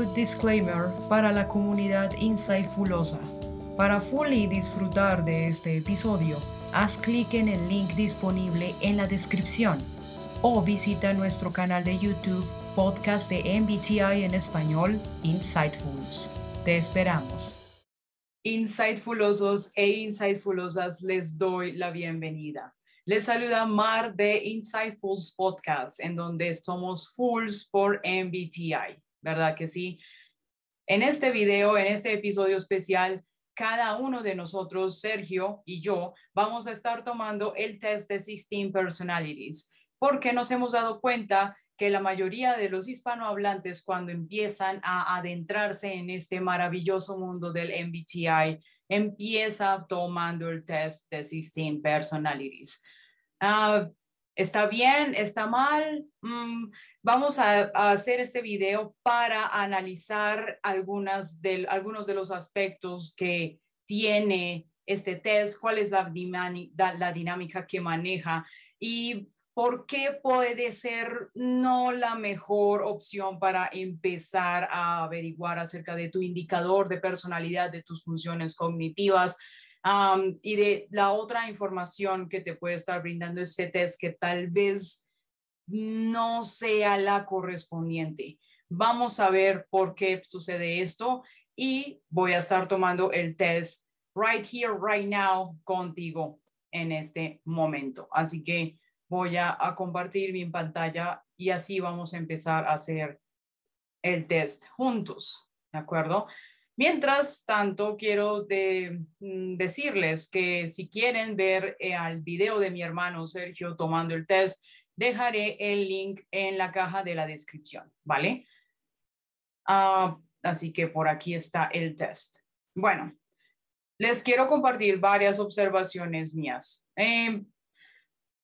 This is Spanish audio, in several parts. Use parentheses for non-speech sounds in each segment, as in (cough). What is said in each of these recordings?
disclaimer para la comunidad Insightfulosa. Para fully disfrutar de este episodio, haz clic en el link disponible en la descripción o visita nuestro canal de YouTube podcast de MBTI en español, Insightfuls. Te esperamos. Insightfulosos e Insightfulosas, les doy la bienvenida. Les saluda Mar de Insightfuls Podcast, en donde somos Fools por MBTI, ¿verdad que sí? En este video, en este episodio especial, cada uno de nosotros, Sergio y yo, vamos a estar tomando el test de 16 Personalities, porque nos hemos dado cuenta que la mayoría de los hispanohablantes cuando empiezan a adentrarse en este maravilloso mundo del MBTI, empieza tomando el test de 16 personalities. Ah, ¿Está bien? ¿Está mal? Mm, vamos a, hacer este video para analizar de, algunos de los aspectos que tiene este test, cuál es la, la dinámica que maneja y por qué puede ser no la mejor opción para empezar a averiguar acerca de tu indicador de personalidad, de tus funciones cognitivas y de la otra información que te puede estar brindando este test que tal vez no sea la correspondiente. Vamos a ver por qué sucede esto y voy a estar tomando el test right here, right now contigo en este momento. Así que voy a, compartir mi pantalla y así vamos a empezar a hacer el test juntos, ¿de acuerdo? Mientras tanto, quiero mm, decirles que si quieren ver el eh, video de mi hermano Sergio tomando el test, dejaré el link en la caja de la descripción, ¿vale? Ah, así que por aquí está el test. Bueno, les quiero compartir varias observaciones mías. Em,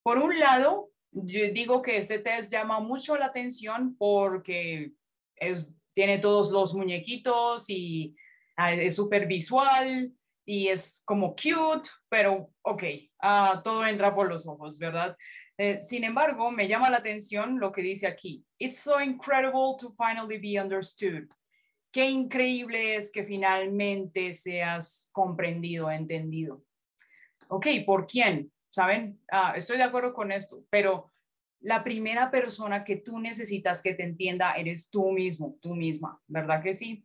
por un lado, yo digo que este test llama mucho la atención porque es, tiene todos los muñequitos y ah, es súper visual y es como cute, pero ok, uh, todo entra por los ojos, ¿verdad? Eh, sin embargo, me llama la atención lo que dice aquí. It's so incredible to finally be understood. Qué increíble es que finalmente seas comprendido, entendido. Ok, ¿por quién? ¿saben? Ah, estoy de acuerdo con esto, pero la primera persona que tú necesitas que te entienda eres tú mismo, tú misma, ¿verdad que sí?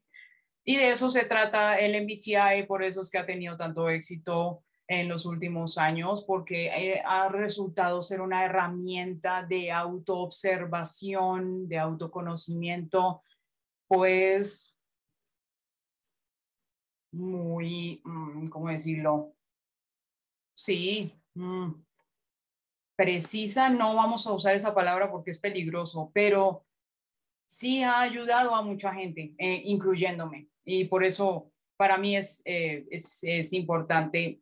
Y de eso se trata el MBTI, por eso es que ha tenido tanto éxito en los últimos años, porque eh, ha resultado ser una herramienta de autoobservación, de autoconocimiento, pues muy, mm, ¿cómo decirlo? Sí, Mm. Precisa, no vamos a usar esa palabra porque es peligroso, pero sí ha ayudado a mucha gente, eh, incluyéndome. Y por eso para mí es, eh, es, es, importante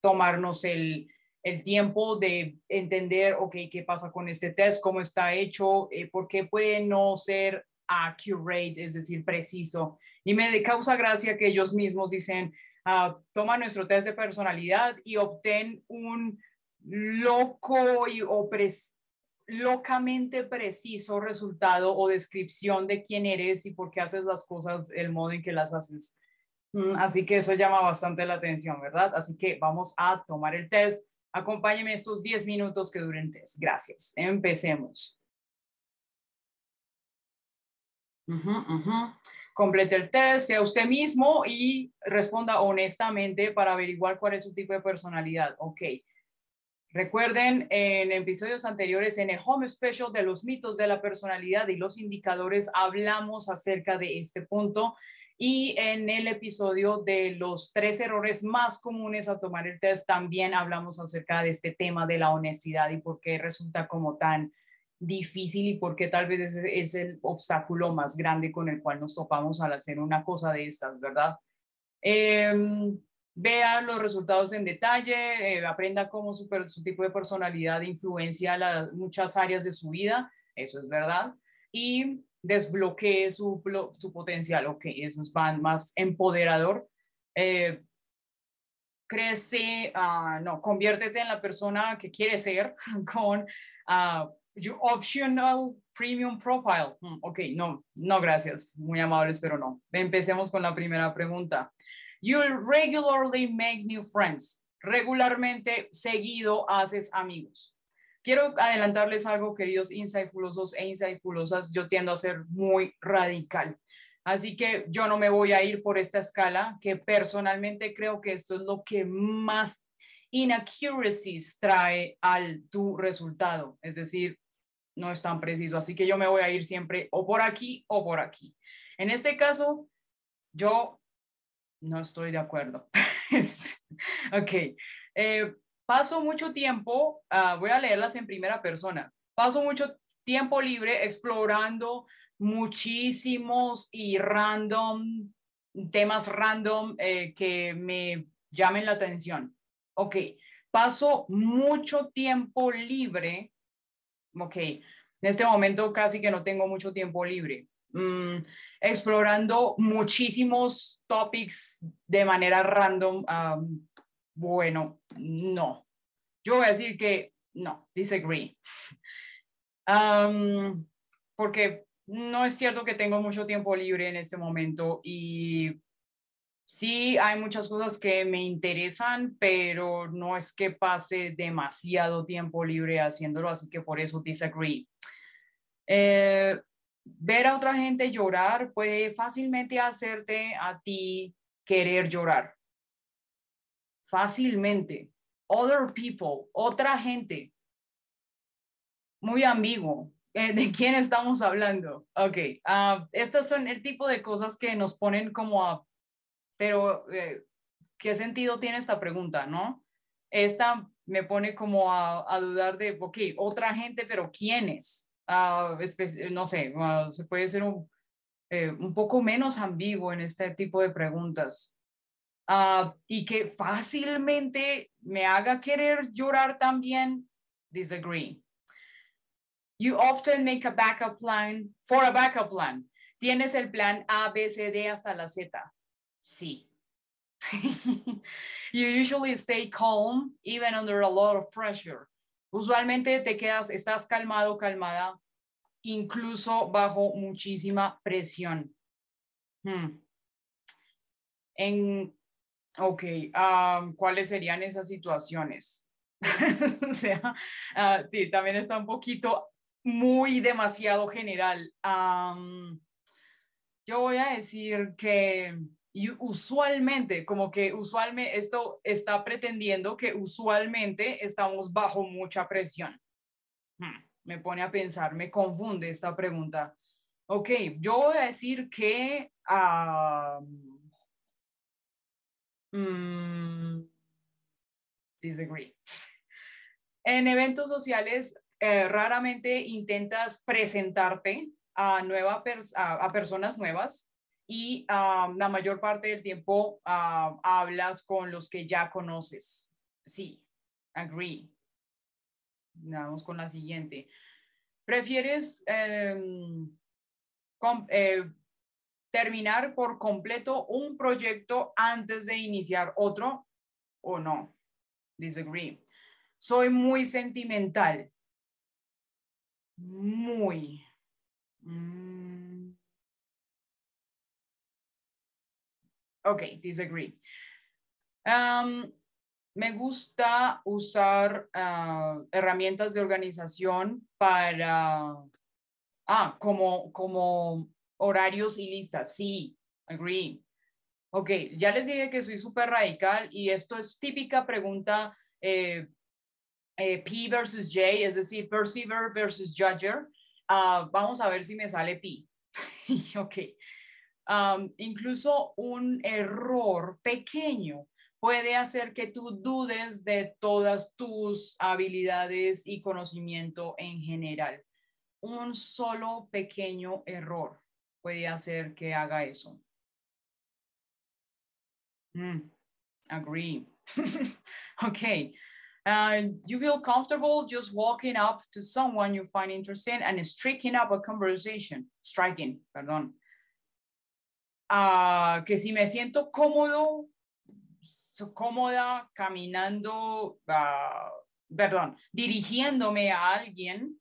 tomarnos el, el, tiempo de entender, ok, qué pasa con este test, cómo está hecho, eh, por qué puede no ser accurate, es decir, preciso. Y me causa gracia que ellos mismos dicen, toma nuestro test de personalidad y obtén un loco y, o locamente preciso resultado o descripción de quién eres y por qué haces las cosas, el modo en que las haces. Mm, así que eso llama bastante la atención, ¿verdad? Así que vamos a tomar el test. Acompáñeme estos 10 minutos que duren test. Gracias. Empecemos. Complete el test, sea usted mismo y responda honestamente para averiguar cuál es su tipo de personalidad. Ok. Recuerden, en episodios anteriores, en el Home Special de los mitos de la personalidad y los indicadores, hablamos acerca de este punto. Y en el episodio de los tres errores más comunes a tomar el test, también hablamos acerca de este tema de la honestidad y por qué resulta como tan difícil y porque tal vez es, el obstáculo más grande con el cual nos topamos al hacer una cosa de estas, ¿verdad? Eh, vea los resultados en detalle, eh, aprenda cómo su, su, tipo de personalidad influencia las, muchas áreas de su vida, eso es verdad, y desbloquee su, su potencial, ok, eso es más empoderador. Eh, crece, uh, no, conviértete en la persona que quiere ser (laughs) con uh, Your optional premium profile. Hmm, ok, no, no, gracias. Muy amables, pero no. Empecemos con la primera pregunta. You regularly make new friends. Regularmente, seguido, haces amigos. Quiero adelantarles algo, queridos insightfulosos e insightfulosas. Yo tiendo a ser muy radical. Así que yo no me voy a ir por esta escala, que personalmente creo que esto es lo que más inaccuracies trae al tu resultado. Es decir, no es tan preciso. Así que yo me voy a ir siempre o por aquí o por aquí. En este caso, yo no estoy de acuerdo. (laughs) ok. Eh, paso mucho tiempo, ah, voy a leerlas en primera persona. Paso mucho tiempo libre explorando muchísimos y random temas random eh, que me llamen la atención. Ok, paso mucho tiempo libre ok, en este momento casi que no tengo mucho tiempo libre. Mm, explorando muchísimos topics de manera random. Bueno, no. Yo voy a decir que no, disagree. (laughs) porque no es cierto que tengo mucho tiempo libre en este momento y Sí, hay muchas cosas que me interesan, pero no es que pase demasiado tiempo libre haciéndolo, así que por eso disagree. Eh, ver a otra gente llorar puede fácilmente hacerte a ti querer llorar. Fácilmente. Other people, otra gente. Muy ambiguo. Eh, ¿De quién estamos hablando? Ok, uh, estas son el tipo de cosas que nos ponen como a pero, eh, ¿qué sentido tiene esta pregunta, no? Esta me pone como a, dudar de, ok, otra gente, pero ¿quiénes? Uh, no sé, ah, se puede ser un, eh, un, poco menos ambiguo en este tipo de preguntas. Uh, y que fácilmente me haga querer llorar también, disagree. You often make a backup plan for a backup plan. Tienes el plan A, B, C, D hasta la Z. Sí. (laughs) you usually stay calm even under a lot of pressure. Usualmente te quedas, estás calmado, calmada, incluso bajo muchísima presión. Hmm. En, ok, um, ¿cuáles serían esas situaciones? (laughs) o sea, uh, sí, también está un poquito muy demasiado general. Um, yo voy a decir que usualmente, como que usualmente esto está pretendiendo que usualmente estamos bajo mucha presión. Hmm, me pone a pensar, me confunde esta pregunta. Ok, yo voy a decir que... um, disagree. (laughs) En eventos sociales, eh, raramente intentas presentarte a, nueva a personas nuevas y la mayor parte del tiempo hablas con los que ya conoces. Sí, agree. Vamos con la siguiente. ¿Prefieres em, eh, terminar por completo un proyecto antes de iniciar otro o no? Disagree. Soy muy sentimental. Muy. Mm. Ok, disagree. Um, me gusta usar uh, herramientas de organización para, ah, como, como horarios y listas. Sí, agree. Ok, ya les dije que soy súper radical y esto es típica pregunta eh, eh, P versus J, es decir, perceiver versus judger. Uh, vamos a ver si me sale P. (laughs) ok incluso un error pequeño puede hacer que tú dudes de todas tus habilidades y conocimiento en general. Un solo pequeño error puede hacer que haga eso. Mm, agree. (laughs) okay. Uh, you feel comfortable just walking up to someone you find interesting and striking up a conversation. Striking, perdón que si me siento cómodo, cómoda caminando, perdón, dirigiéndome a alguien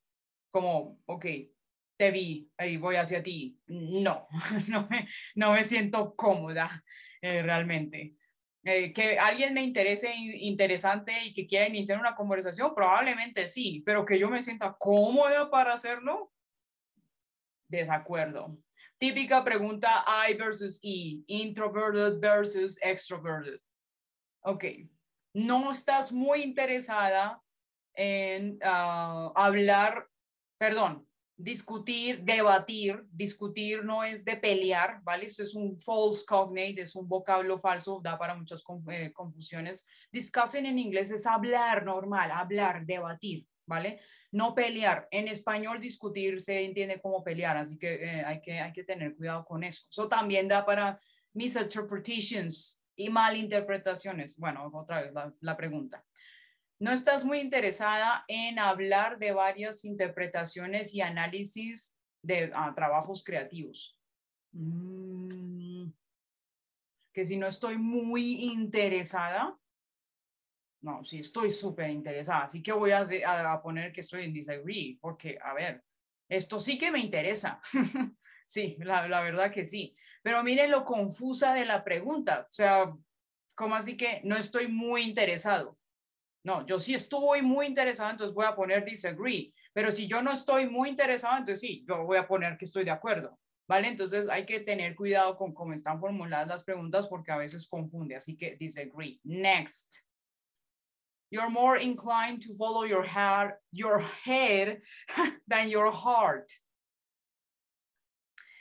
como, ok, te vi, ahí voy hacia ti. No, (laughs) no me, no me siento cómoda eh, realmente. Eh, que alguien me interese interesante y que quiera iniciar una conversación, probablemente sí, pero que yo me sienta cómoda para hacerlo, desacuerdo. Típica pregunta I versus E, introverted versus extroverted. Ok, no estás muy interesada en ah, hablar, perdón, discutir, debatir, discutir no es de pelear, ¿vale? Eso es un false cognate, es un vocablo falso, da para muchas eh, confusiones. Discussing en inglés es hablar normal, hablar, debatir, ¿vale? No pelear. En español discutir se entiende como pelear, así que, eh, hay, que hay que tener cuidado con eso. Eso también da para misinterpretations y malinterpretaciones. Bueno, otra vez la pregunta no estás muy interesada en hablar de varias interpretaciones y análisis de ah, trabajos creativos. Mm, que si no estoy muy interesada, no, sí estoy súper interesada, así que voy a, a, poner que estoy en disagree, porque, a ver, esto sí que me interesa. (laughs) sí, la, la verdad que sí. Pero miren lo confusa de la pregunta, o sea, como así que no estoy muy interesado? No, yo sí estoy muy interesado, entonces voy a poner disagree. Pero si yo no estoy muy interesado, entonces sí, yo voy a poner que estoy de acuerdo. ¿Vale? Entonces hay que tener cuidado con cómo están formuladas las preguntas porque a veces confunde. Así que disagree. Next. You're more inclined to follow your heart, your head (laughs) than your heart.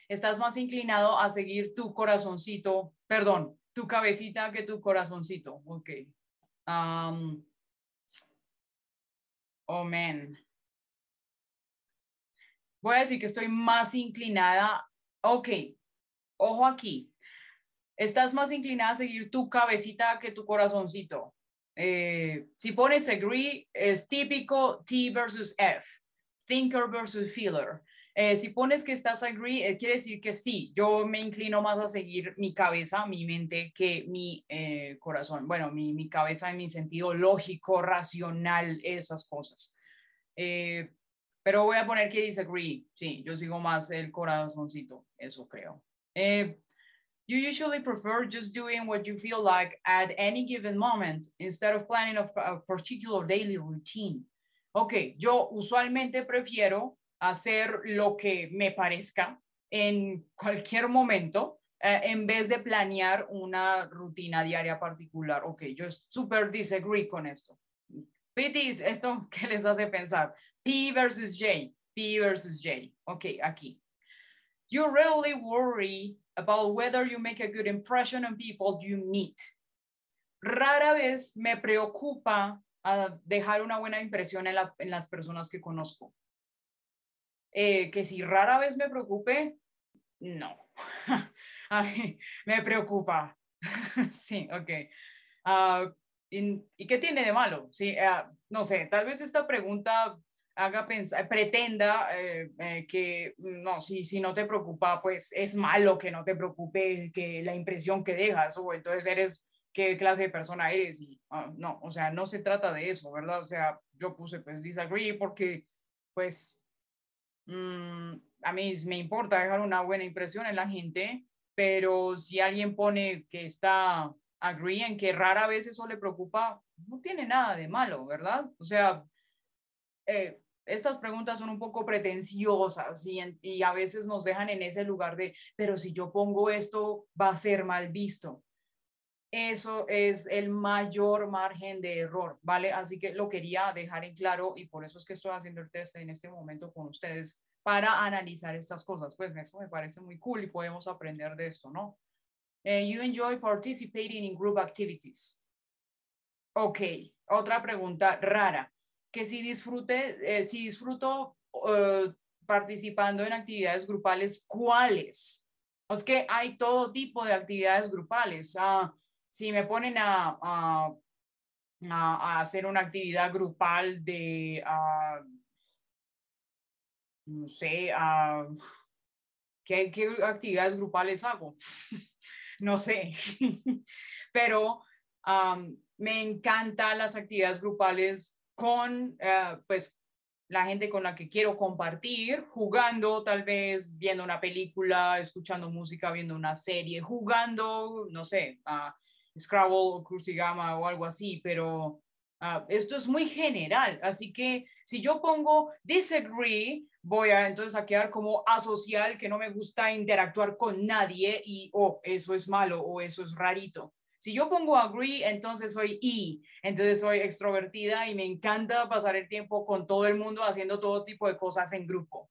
Estás más inclinado a seguir tu corazoncito, perdón, tu cabecita que tu corazoncito. Ok. Um, Man. Voy a decir que estoy más inclinada. Ok, ojo aquí. Estás más inclinada a seguir tu cabecita que tu corazoncito. Eh, si pones agree, es típico T versus F, thinker versus feeler. Eh, si pones que estás agree, eh, quiere decir que sí, yo me inclino más a seguir mi cabeza, mi mente, que mi eh, corazón. Bueno, mi, cabeza en mi sentido lógico, racional, esas cosas. pero voy a poner que disagree. Sí, yo sigo más el corazoncito, eso creo. you usually prefer just doing what you feel like at any given moment instead of planning a, a particular daily routine. Ok, yo usualmente prefiero hacer lo que me parezca en cualquier momento eh, en vez de planear una rutina diaria particular. Ok, yo súper disagree con esto. PT, ¿esto (laughs) qué les hace pensar? P versus J, P versus J. Ok, aquí. You rarely worry about whether you make a good impression on people you meet. Rara vez me preocupa ah, dejar una buena impresión en las personas que conozco. Eh, que si rara vez me preocupe, no. (laughs) me preocupa. (laughs) sí, ok. Ah, y, qué tiene de malo? Sí, ah, no sé, tal vez esta pregunta haga pensar, pretenda eh, eh, que no, si, si no te preocupa, pues es malo que no te preocupe que la impresión que dejas o entonces eres qué clase de persona eres ah, no, o sea, no se trata de eso, ¿verdad? O sea, yo puse pues disagree porque pues Mm, a mí me importa dejar una buena impresión en la gente, pero si alguien pone que está agree en que rara vez eso le preocupa, no tiene nada de malo, ¿verdad? O sea, eh, estas preguntas son un poco pretenciosas y, y, a veces nos dejan en ese lugar de, pero si yo pongo esto, va a ser mal visto. Eso es el mayor margen de error, ¿vale? Así que lo quería dejar en claro y por eso es que estoy haciendo el test en este momento con ustedes para analizar estas cosas. Pues eso me parece muy cool y podemos aprender de esto, ¿no? Eh, you enjoy participating in group activities. Ok, otra pregunta rara. Que si disfrute, eh, si disfruto uh, participando en actividades grupales, ¿cuáles? Es que hay todo tipo de actividades grupales. Ah, si me ponen a, a, hacer una actividad grupal de, uh, no sé, uh, ¿qué, ¿qué, actividades grupales hago? (laughs) no sé, (laughs) pero me encantan las actividades grupales con, uh, pues, la gente con la que quiero compartir, jugando tal vez, viendo una película, escuchando música, viendo una serie, jugando, no sé, a Scrabble o Crucigama o algo así, pero ah, esto es muy general, así que si yo pongo disagree, voy a entonces a quedar como asocial, que no me gusta interactuar con nadie y, oh, eso es malo o eso es rarito. Si yo pongo agree, entonces soy I, entonces soy extrovertida y me encanta pasar el tiempo con todo el mundo haciendo todo tipo de cosas en grupo.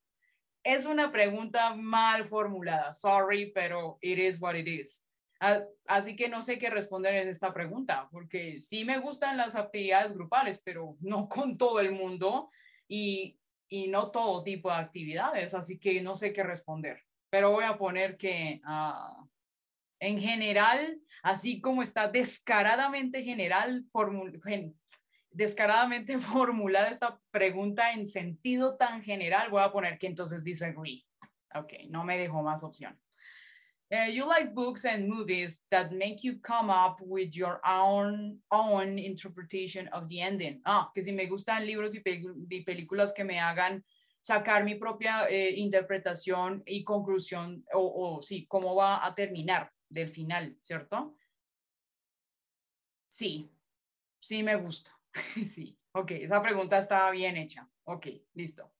Es una pregunta mal formulada, sorry, pero it is what it is. Ah, así que no sé qué responder en esta pregunta, porque sí me gustan las actividades grupales, pero no con todo el mundo y, y no todo tipo de actividades, así que no sé qué responder. Pero voy a poner que uh, en general, así como está descaradamente general, descaradamente (laughs) formulada esta pregunta en sentido tan general, voy a poner que entonces disagree. Ok, no me dejo más opción. Uh, you like books and movies that make you come up with your own, own interpretation of the ending. Ah, que si me gustan libros y, películas que me hagan sacar mi propia eh, interpretación y conclusión, o, o sí, cómo va a terminar del final, ¿cierto? Sí, sí me gusta. (laughs) sí, ok, esa pregunta está bien hecha. Ok, listo.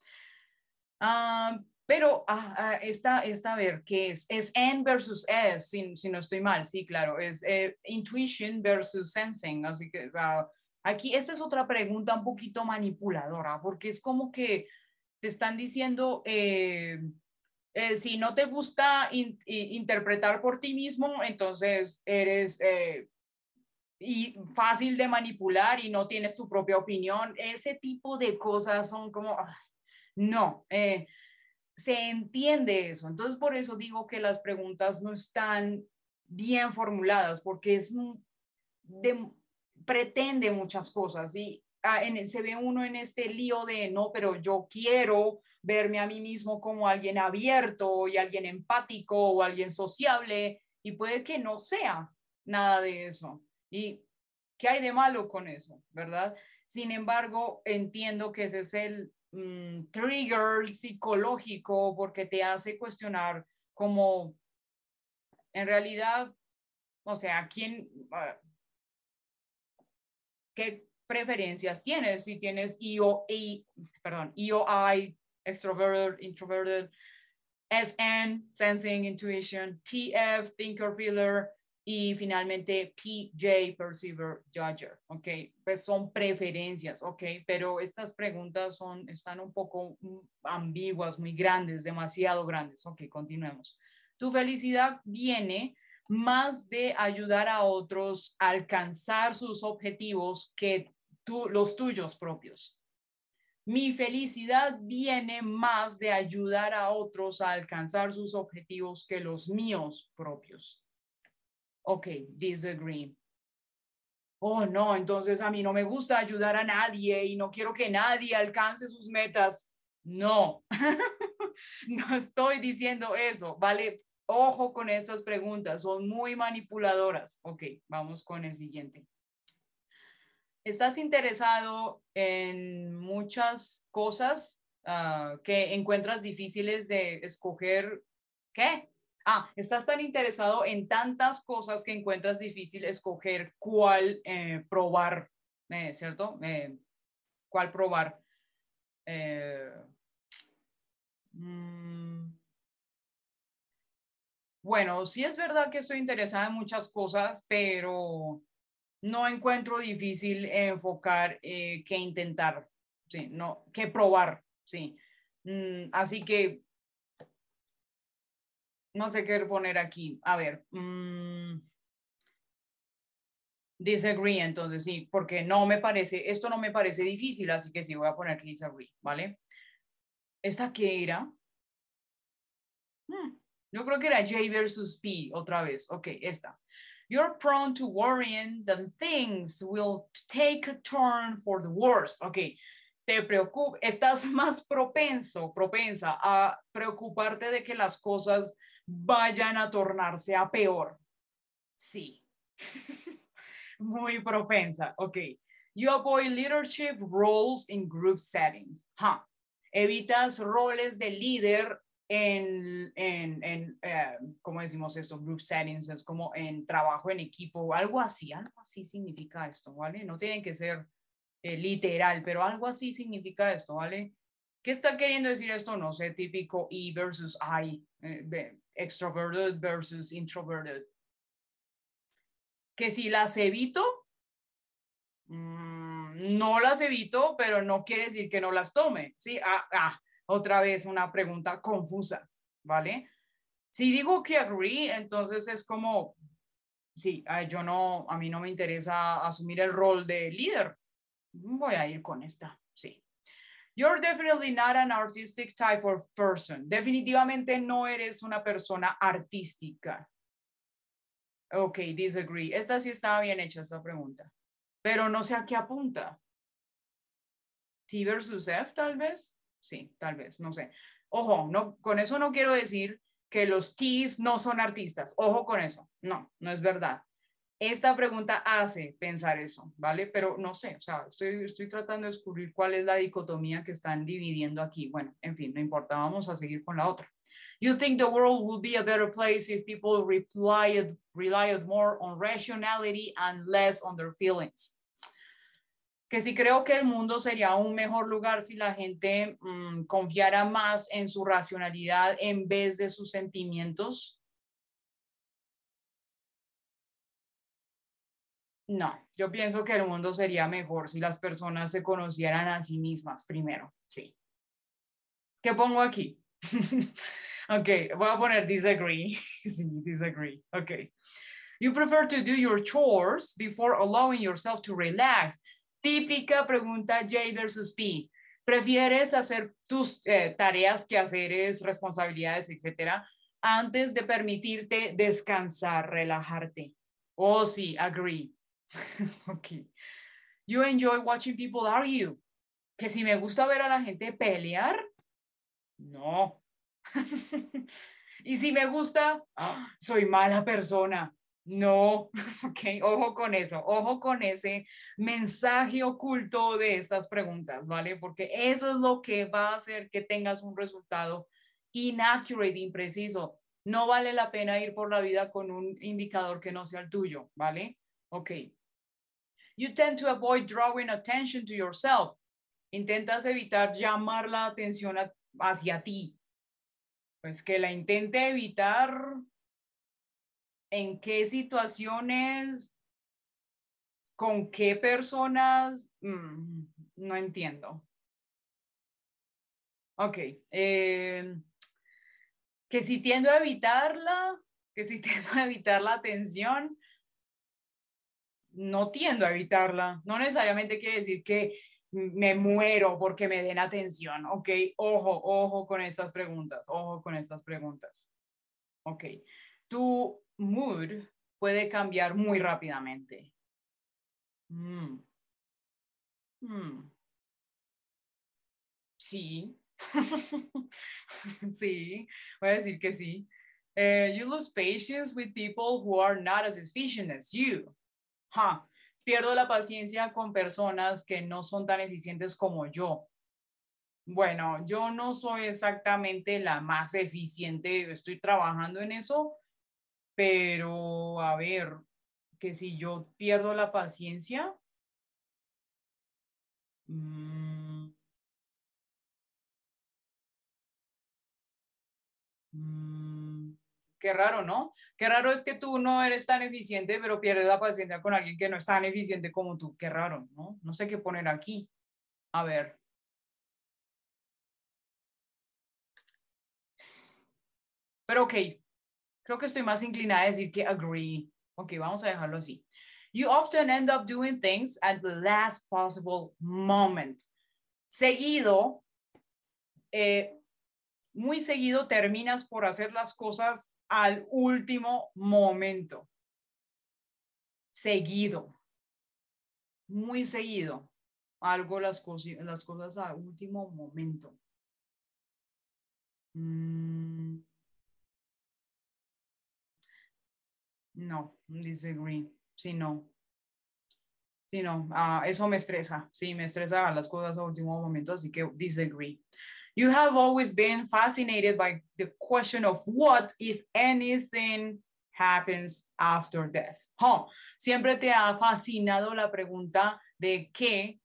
Ah, pero ah, ah, esta, esta, a ver, ¿qué es? Es N versus S, si, si no estoy mal, sí, claro, es eh, intuition versus sensing, así que aquí esta es otra pregunta un poquito manipuladora, porque es como que te están diciendo, eh, eh, si no te gusta interpretar por ti mismo, entonces eres eh, y fácil de manipular y no tienes tu propia opinión. Ese tipo de cosas son como, no, eh, se entiende eso. Entonces, por eso digo que las preguntas no están bien formuladas, porque es de, pretende muchas cosas y ah, se ve uno en este lío de, no, pero yo quiero verme a mí mismo como alguien abierto y alguien empático o alguien sociable y puede que no sea nada de eso. ¿Y qué hay de malo con eso, verdad? Sin embargo, entiendo que ese es el mm, trigger psicológico porque te hace cuestionar como, en realidad, o sea, ¿quién, ah, qué preferencias tienes? Si tienes IO, I, perdón, IOI extroverted, introverted, SN, sensing, intuition, TF, thinker, feeler, y finalmente PJ, perceiver, judger, ¿ok? Pues son preferencias, ¿ok? Pero estas preguntas son, están un poco ambiguas, muy grandes, demasiado grandes, ¿ok? Continuemos. Tu felicidad viene más de ayudar a otros a alcanzar sus objetivos que tú, los tuyos propios. Mi felicidad viene más de ayudar a otros a alcanzar sus objetivos que los míos propios. Ok, disagree. Oh, no, entonces a mí no me gusta ayudar a nadie y no quiero que nadie alcance sus metas. No, (laughs) no estoy diciendo eso, ¿vale? Ojo con estas preguntas, son muy manipuladoras. Ok, vamos con el siguiente estás interesado en muchas cosas ah, que encuentras difíciles de escoger, ¿qué? Ah, estás tan interesado en tantas cosas que encuentras difícil escoger cuál eh, probar, eh, ¿cierto? Eh, ¿Cuál probar? Mm, bueno, sí es verdad que estoy interesada en muchas cosas, pero no encuentro difícil enfocar que intentar, sí, no, que probar, sí. Mm, así que no sé qué poner aquí. A ver. Mm, disagree, entonces sí, porque no me parece, esto no me parece difícil, así que sí voy a poner aquí disagree, ¿vale? ¿Esta qué era? Hmm, yo creo que era J versus P otra vez. Ok, esta. you're prone to worrying that things will take a turn for the worse. Ok, te preocupa, estás (laughs) más propenso, propensa a preocuparte de que las cosas vayan a tornarse a peor. Sí. (laughs) Muy propensa. Ok. You avoid leadership roles in group settings. Huh. Evitas roles de líder en, en, en eh, ¿cómo decimos esto? Group settings, es como en trabajo en equipo, algo así, algo así significa esto, ¿vale? No tienen que ser eh, literal, pero algo así significa esto, ¿vale? ¿Qué está queriendo decir esto? No sé, típico E versus I, eh, extroverted versus introverted. Que si las evito, mm, no las evito, pero no quiere decir que no las tome, ¿sí? Ah, ah, otra vez una pregunta confusa, ¿vale? Si digo que agree, entonces es como, sí, yo no, a mí no me interesa asumir el rol de líder. Voy a ir con esta. You're definitely not an artistic type of person. Definitivamente no eres una persona artística. Ok, disagree. Esta sí estaba bien hecha, esta pregunta. Pero no sé a qué apunta. T versus F, tal vez. Sí, tal vez, no sé. Ojo, no, con eso no quiero decir que los T's no son artistas. Ojo con eso. No, no es verdad. Esta pregunta hace pensar eso, ¿vale? Pero no sé, o sea, estoy, estoy tratando de descubrir cuál es la dicotomía que están dividiendo aquí. Bueno, en fin, no importa, vamos a seguir con la otra. You think the world would be a better place if people relied, relied more on rationality and less on their feelings. Que si creo que el mundo sería un mejor lugar si la gente mm, confiara más en su racionalidad en vez de sus sentimientos. No, yo pienso que el mundo sería mejor si las personas se conocieran a sí mismas primero. Sí. ¿Qué pongo aquí? (laughs) ok, voy a poner disagree. (laughs) sí, disagree. Ok. You prefer to do your chores before allowing yourself to relax. Típica pregunta J versus P. ¿Prefieres hacer tus eh, tareas, quehaceres, responsabilidades, etcétera, antes de permitirte descansar, relajarte? Oh, sí, agree. (laughs) ok. You enjoy watching people argue. Que si me gusta ver a la gente pelear, no. (laughs) y si me gusta, ¡ah! soy mala persona. No, (laughs) ok, ojo con eso, ojo con ese mensaje oculto de estas preguntas, ¿vale? Porque eso es lo que va a hacer que tengas un resultado inaccurate, impreciso. No vale la pena ir por la vida con un indicador que no sea el tuyo, ¿vale? Ok. You tend to avoid drawing attention to yourself. Intentas evitar llamar la atención hacia ti. Pues que la intente evitar en qué situaciones, con qué personas, mm, no entiendo. Ok. Eh, que si tiendo a evitarla, que si (laughs) tiendo a evitar la atención, no tiendo a evitarla. No necesariamente quiere decir que me muero porque me den atención. Ok, ojo, ojo con estas preguntas, ojo con estas preguntas. Ok, tu mood puede cambiar muy rápidamente. Mm. Mm. Sí. (laughs) sí, voy a decir que sí. Eh, you lose patience with people who are not as efficient as you pierdo la paciencia con personas que no son tan eficientes como yo. Bueno, yo no soy exactamente la más eficiente, estoy trabajando en eso, pero a ver, que si yo pierdo la paciencia, mmm, qué raro, ¿no? Qué raro es que tú no eres tan eficiente, pero pierdes la paciencia con alguien que no es tan eficiente como tú. Qué raro, ¿no? No sé qué poner aquí. A ver. Pero ok, creo que estoy más inclinada a decir que agree. Ok, vamos a dejarlo así. You often end up doing things at the last possible moment. Seguido, eh, muy seguido terminas por hacer las cosas al último momento. Seguido. Muy seguido. Algo las, las cosas al último momento. Mm. No, disagree. Sí, no. Sí, no, ah, eso me estresa. Sí, me estresa las cosas a último momento, así que disagree. You have always been fascinated by the question of what, if anything, happens after death. Oh, siempre te ha fascinado la pregunta de qué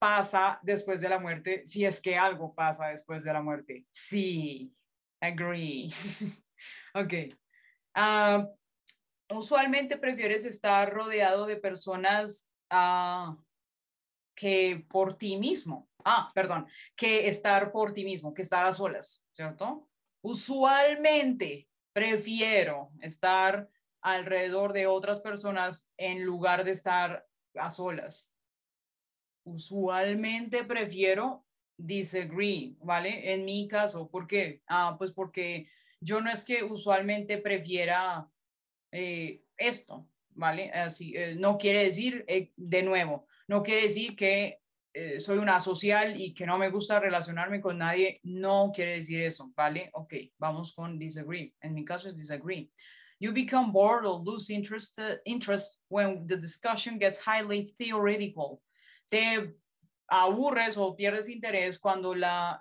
pasa después de la muerte, si es que algo pasa después de la muerte. Sí, agree. (laughs) ok. Uh, usualmente prefieres estar rodeado de personas uh, que por ti mismo. Ah, perdón, que estar por ti mismo, que estar a solas, ¿cierto? Usualmente prefiero estar alrededor de otras personas en lugar de estar a solas. Usualmente prefiero disagree, ¿vale? En mi caso, ¿por qué? Ah, pues porque yo no es que usualmente prefiera eh, esto, ¿vale? Así, eh, no quiere decir, eh, de nuevo, no quiere decir que soy una social y que no me gusta relacionarme con nadie, no quiere decir eso, ¿vale? Ok, vamos con disagree. En mi caso es disagree. You become bored or lose interest, interest when the discussion gets highly theoretical. Te aburres o pierdes interés cuando la,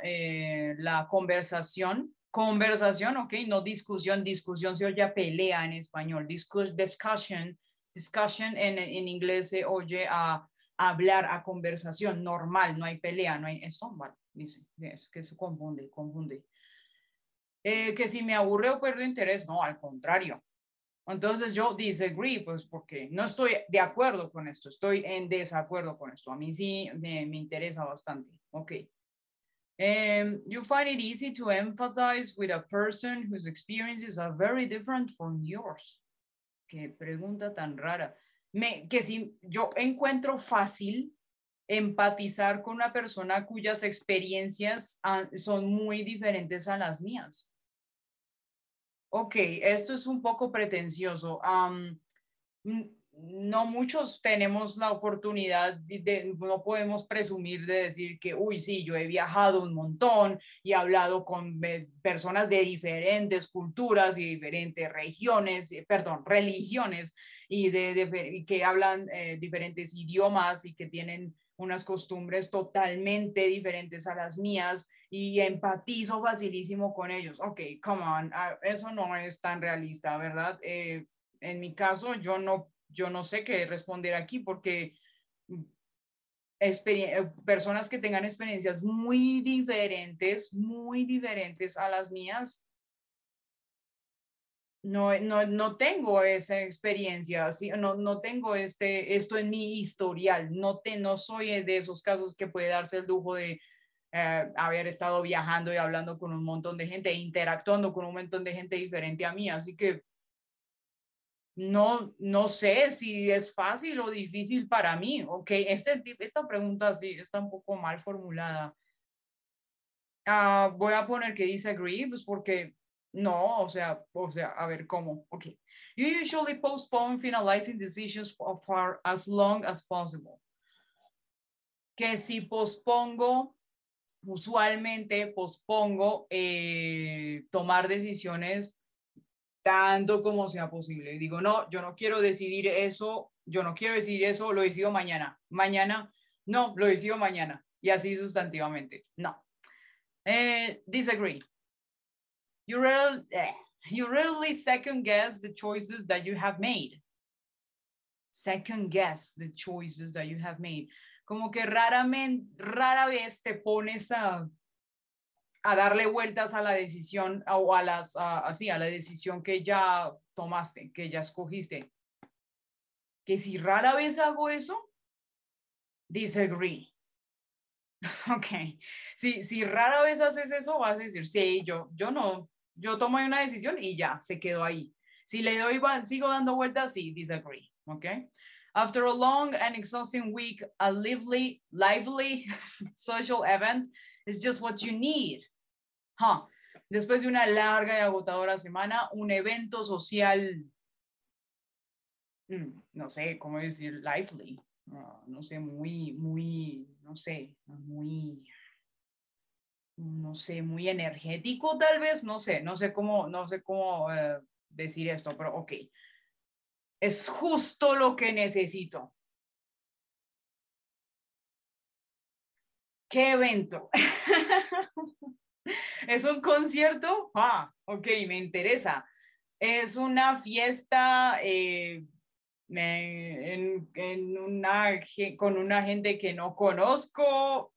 la conversación Conversación, ok, no discusión, discusión se oye pelea en español, discussion, discussion en, en inglés se oye a, hablar, a conversación normal, no hay pelea, no hay eso, vale, dice, es que se confunde, confunde. Eh, que si me aburre o pierdo interés, no, al contrario. Entonces yo disagree, pues porque no estoy de acuerdo con esto, estoy en desacuerdo con esto. A mí sí me, me interesa bastante. Ok. Um, you find it easy to empathize with a person whose experiences are very different from yours. Qué pregunta tan rara. Me, que si yo encuentro fácil empatizar con una persona cuyas experiencias son muy diferentes a las mías. Ok, esto es un poco pretencioso. Um, no muchos tenemos la oportunidad de, no podemos presumir de decir que, uy, sí, yo he viajado un montón y he hablado con personas de diferentes culturas y diferentes regiones, eh, perdón, religiones y, de, que hablan eh, diferentes idiomas y que tienen unas costumbres totalmente diferentes a las mías y empatizo facilísimo con ellos. Ok, come on, ah, eso no es tan realista, ¿verdad? Eh, en mi caso, yo no yo no sé qué responder aquí porque mm, eh, personas que tengan experiencias muy diferentes, muy diferentes a las mías, no, no, no tengo esa experiencia, ¿sí? no, no tengo este, esto en mi historial, no, te, no soy de esos casos que puede darse el lujo de eh, haber estado viajando y hablando con un montón de gente, e interactuando con un montón de gente diferente a mí, así que no, no sé si es fácil o difícil para mí. Ok, este, esta pregunta sí está un poco mal formulada. Ah, voy a poner que disagree, pues porque no, o sea, o sea, a ver cómo. Ok. You usually postpone finalizing decisions for, for as long as possible. Que si pospongo, usualmente pospongo eh, tomar decisiones tanto como sea posible. Digo, no, yo no quiero decidir eso, yo no quiero decidir eso, lo decido mañana. Mañana, no, lo decido mañana. Y así sustantivamente. No. Eh, disagree. You rarely, eh, you rarely second guess the choices that you have made. Second guess the choices that you have made. Como que raramente, rara vez te pones a a darle vueltas a la decisión o a las, así, a la decisión que ya tomaste, que ya escogiste. Que si rara vez hago eso, disagree. (laughs) Ok, si, si rara vez haces eso, vas a decir, sí, yo, yo no, yo tomo una decisión y ya, se quedó ahí. Si le doy, sigo dando vueltas, sí, disagree. Ok. After a long and exhausting week, a lively, lively (laughs) social event is just what you need. Huh. Después de una larga y agotadora semana, un evento social, mm, no sé cómo decir, lively, no sé, muy, muy, no sé, muy, no sé, muy energético tal vez, no sé, no sé cómo, no sé cómo eh, decir esto, pero ok es justo lo que necesito. ¿Qué evento? (laughs) ¿Es un concierto? Ah, ok, me interesa. ¿Es una fiesta eh, en, en una, con una gente que no conozco?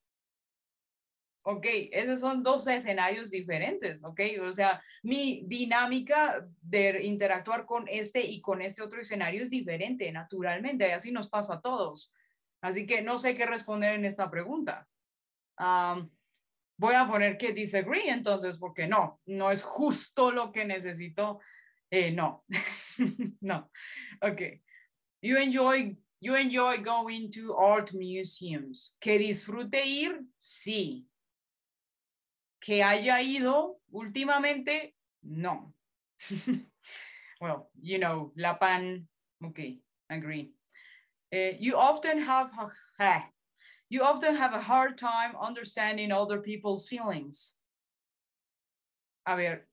Ok, esos son dos escenarios diferentes, ok. O sea, mi dinámica de interactuar con este y con este otro escenario es diferente, naturalmente, así nos pasa a todos. Así que no sé qué responder en esta pregunta. voy a poner que disagree entonces, porque no, no es justo lo que necesito. Eh, no, (laughs) no. Ok. You enjoy, you enjoy going to art museums. ¿Que disfrute ir? Sí que haya ido últimamente, no. (laughs) well, you know, La Pan, okay, agree. Uh, you often have uh, you often have a hard time understanding other people's feelings. A ver,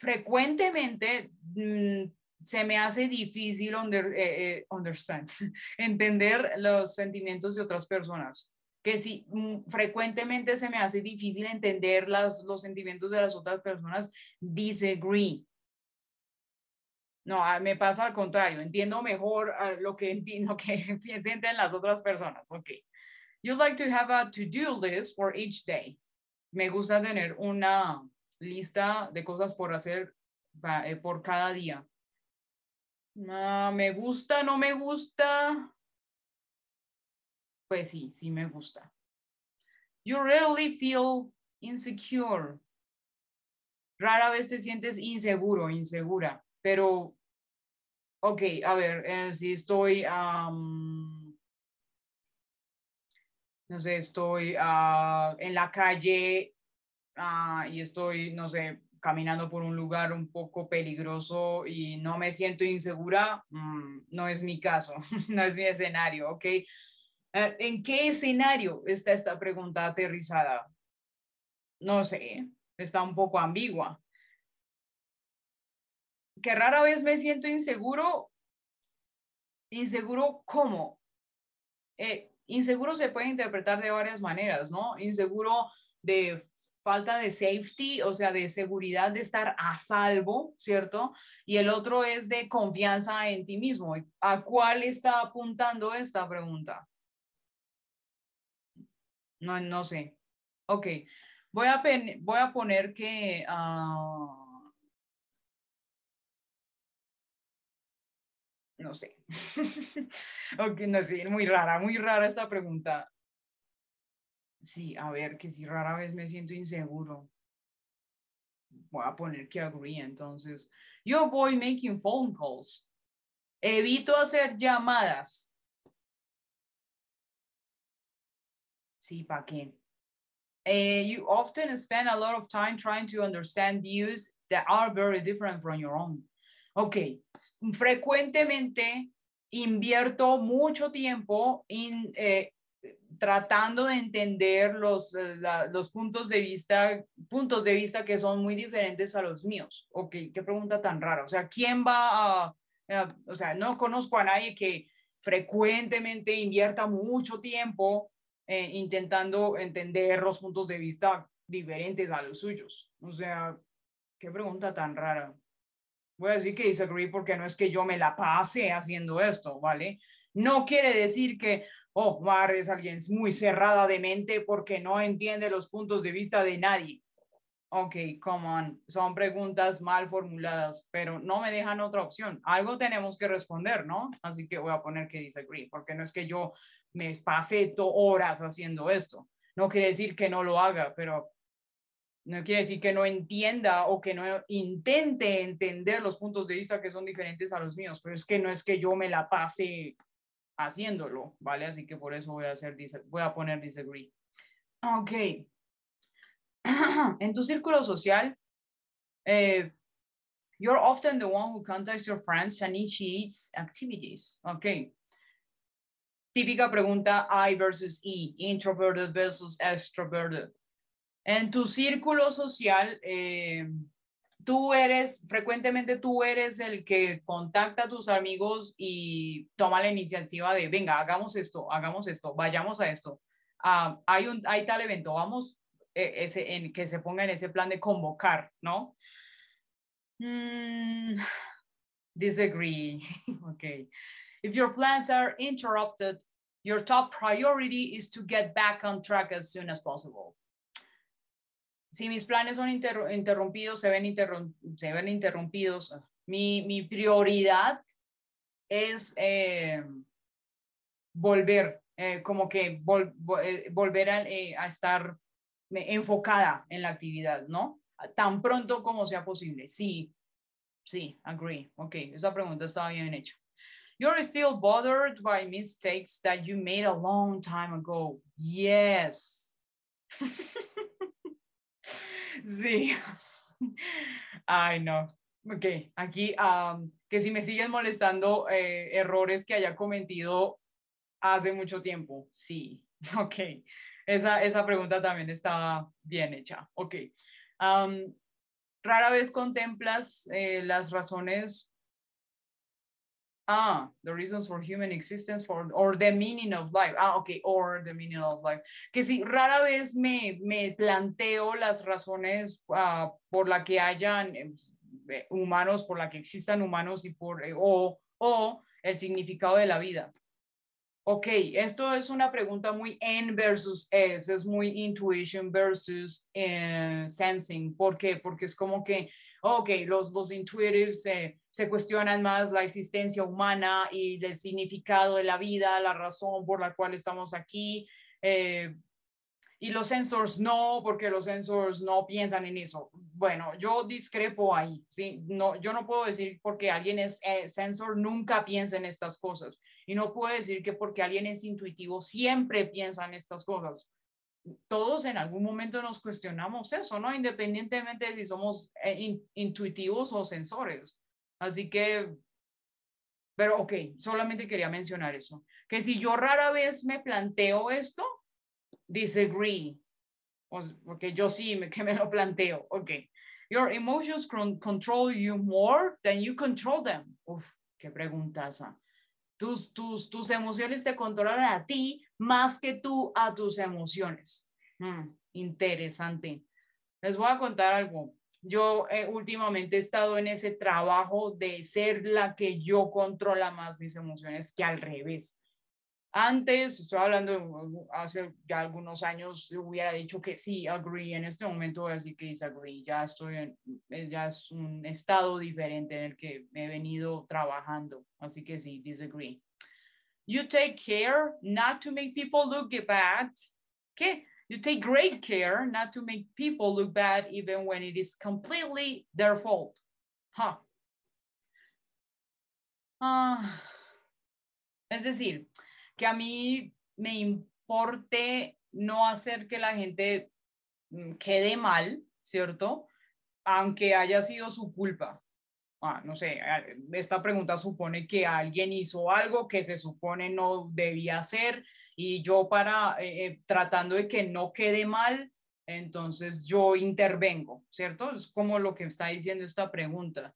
frecuentemente mm, se me hace difícil under, eh, eh, understand, (laughs) entender los sentimientos de otras personas que si mm, frecuentemente se me hace difícil entender las, los sentimientos de las otras personas, disagree. No, me pasa al contrario, entiendo mejor ah, lo que entiendo (laughs) que (laughs) sienten las otras personas. Ok. You like to have a to-do list for each day. Me gusta tener una lista de cosas por hacer eh, por cada día. Ah, me gusta, no me gusta pues sí, sí me gusta. You rarely feel insecure. Rara vez te sientes inseguro, insegura, pero, ok, a ver, eh, si estoy, no sé, estoy ah, en la calle ah, y estoy, no sé, caminando por un lugar un poco peligroso y no me siento insegura, mm, no es mi caso, (laughs) no es mi escenario, ¿ok? Eh, ¿En qué escenario está esta pregunta aterrizada? No sé, está un poco ambigua. Que rara vez me siento inseguro. ¿Inseguro cómo? Eh, inseguro se puede interpretar de varias maneras, ¿no? Inseguro de falta de safety, o sea, de seguridad de estar a salvo, ¿cierto? Y el otro es de confianza en ti mismo. ¿A cuál está apuntando esta pregunta? No, no sé. Ok. Voy a, voy a poner que... Uh, no sé. (laughs) ok, no sé, muy rara, muy rara esta pregunta. Sí, a ver, que si rara vez me siento inseguro. Voy a poner que agree, entonces. Yo voy making phone calls. Evito hacer llamadas. Sí, ¿para qué? Uh, you often spend a lot of time trying to understand views that are very different from your own. Ok, frecuentemente invierto mucho tiempo en, eh, tratando de entender los, eh, los puntos de vista, puntos de vista que son muy diferentes a los míos. Ok, qué pregunta tan rara. O sea, ¿quién va a, a o sea, no conozco a nadie que frecuentemente invierta mucho tiempo eh, intentando entender los puntos de vista diferentes a los suyos. O sea, qué pregunta tan rara. Voy a decir que disagree porque no es que yo me la pase haciendo esto, ¿vale? No quiere decir que, oh, Mar es alguien muy cerrada de mente porque no entiende los puntos de vista de nadie. Ok, come on, son preguntas mal formuladas, pero no me dejan otra opción. Algo tenemos que responder, ¿no? Así que voy a poner que disagree, porque no es que yo me pasé horas haciendo esto. No quiere decir que no lo haga, pero no quiere decir que no entienda o que no intente entender los puntos de vista que son diferentes a los míos, pero es que no es que yo me la pase haciéndolo, ¿vale? Así que por eso voy a hacer voy a poner disagree. Ok. (clears throat) en tu círculo social, eh, you're often the one who contacts your friends and initiates activities. Ok. Típica pregunta I versus E, introverted versus extroverted. En tu círculo social, eh, tú eres, frecuentemente tú eres el que contacta a tus amigos y toma la iniciativa de, venga, hagamos esto, hagamos esto, vayamos a esto. ah, hay, un, hay tal evento, vamos, eh, ese, en, que se ponga en ese plan de convocar, ¿no? Mm, disagree. (laughs) okay. If your plans are interrupted, your top priority is to get back on track as soon as possible. Si mis planes son interrumpidos, se ven, se ven interrumpidos, mi, mi prioridad es eh, volver, eh, como que eh, volver a, a, estar enfocada en la actividad, ¿no? Tan pronto como sea posible. Sí, sí, agree. Ok, esa pregunta estaba bien hecha. You're still bothered by mistakes that you made a long time ago. Yes. (laughs) sí. Ay, no. Ok, aquí, que si me siguen molestando eh, errores que haya cometido hace mucho tiempo. Sí, (laughs) ok. Esa, esa pregunta también estaba bien hecha. Ok. rara vez contemplas eh, las razones Ah, the reasons for human existence for, or the meaning of life. Ah, ok, or the meaning of life. Que si rara vez me, me planteo las razones uh, por la que hayan eh, humanos, por la que existan humanos y por, eh, o, o el significado de la vida. Ok, esto es una pregunta muy N versus S, es muy intuition versus eh, sensing. ¿Por qué? Porque es como que, ok, los, los intuitives se cuestionan más la existencia humana y el significado de la vida, la razón por la cual estamos aquí. Eh, y los sensors no, porque los sensors no piensan en eso. Bueno, yo discrepo ahí, ¿sí? No, yo no puedo decir porque alguien es eh, sensor nunca piensa en estas cosas. Y no puedo decir que porque alguien es intuitivo siempre piensa en estas cosas. Todos en algún momento nos cuestionamos eso, ¿no? Independientemente de si somos eh, intuitivos o sensores. Así que, pero ok, solamente quería mencionar eso. Que si yo rara vez me planteo esto, disagree, porque yo sí me, (laughs) que me lo planteo, ok. Your emotions control you more than you control them. Uf, qué preguntaza. Tus, tus, tus emociones te controlan a ti más que tú a tus emociones. Hmm, interesante. Les voy a contar algo. Yo eh, últimamente he estado en ese trabajo de ser la que yo controla más mis emociones que al revés. Antes, estoy hablando hace ya algunos años, hubiera dicho que sí, agree. En este momento voy a decir que disagree. Ya estoy en, ya es un estado diferente en el que he venido trabajando. Así que sí, disagree. You take care not to make people look bad. ¿Qué? You take great care not to make people look bad even when it is completely their fault. Huh. Ah, es decir, que a mí me importe no hacer que la gente mm, quede mal, ¿cierto? Aunque haya sido su culpa. Ah, no sé, esta pregunta supone que alguien hizo algo que se supone no debía hacer y yo para, eh, eh, tratando de que no quede mal, entonces yo intervengo, ¿cierto? Es como lo que está diciendo esta pregunta.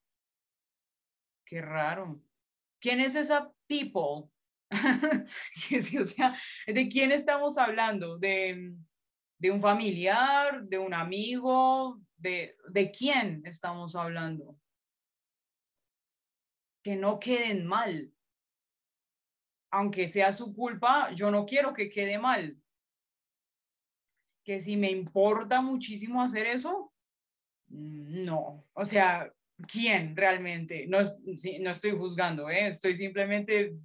Qué raro. ¿Quién es esa people? (laughs) o sea, ¿de quién estamos hablando? ¿De, de un familiar? ¿De un amigo? ¿De, ¿De quién estamos hablando? Que no queden mal. Aunque sea su culpa, yo no quiero que quede mal. Que si me importa muchísimo hacer eso, no. O sea, ¿quién realmente? No, no estoy juzgando, ¿eh? estoy simplemente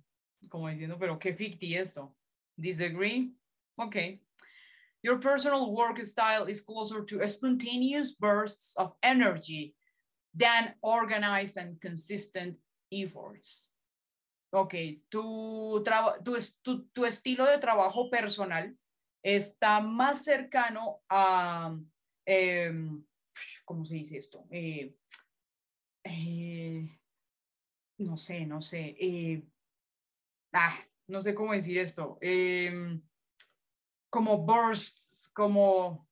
como diciendo, pero qué ficti esto. Disagree? Okay. Your personal work style is closer to spontaneous bursts of energy than organized and consistent efforts. Ok, tu, tu, tu, tu, estilo de trabajo personal está más cercano a, eh, ¿cómo se dice esto? Eh, eh, no sé, no sé. Ah, no sé cómo decir esto, em, como bursts, como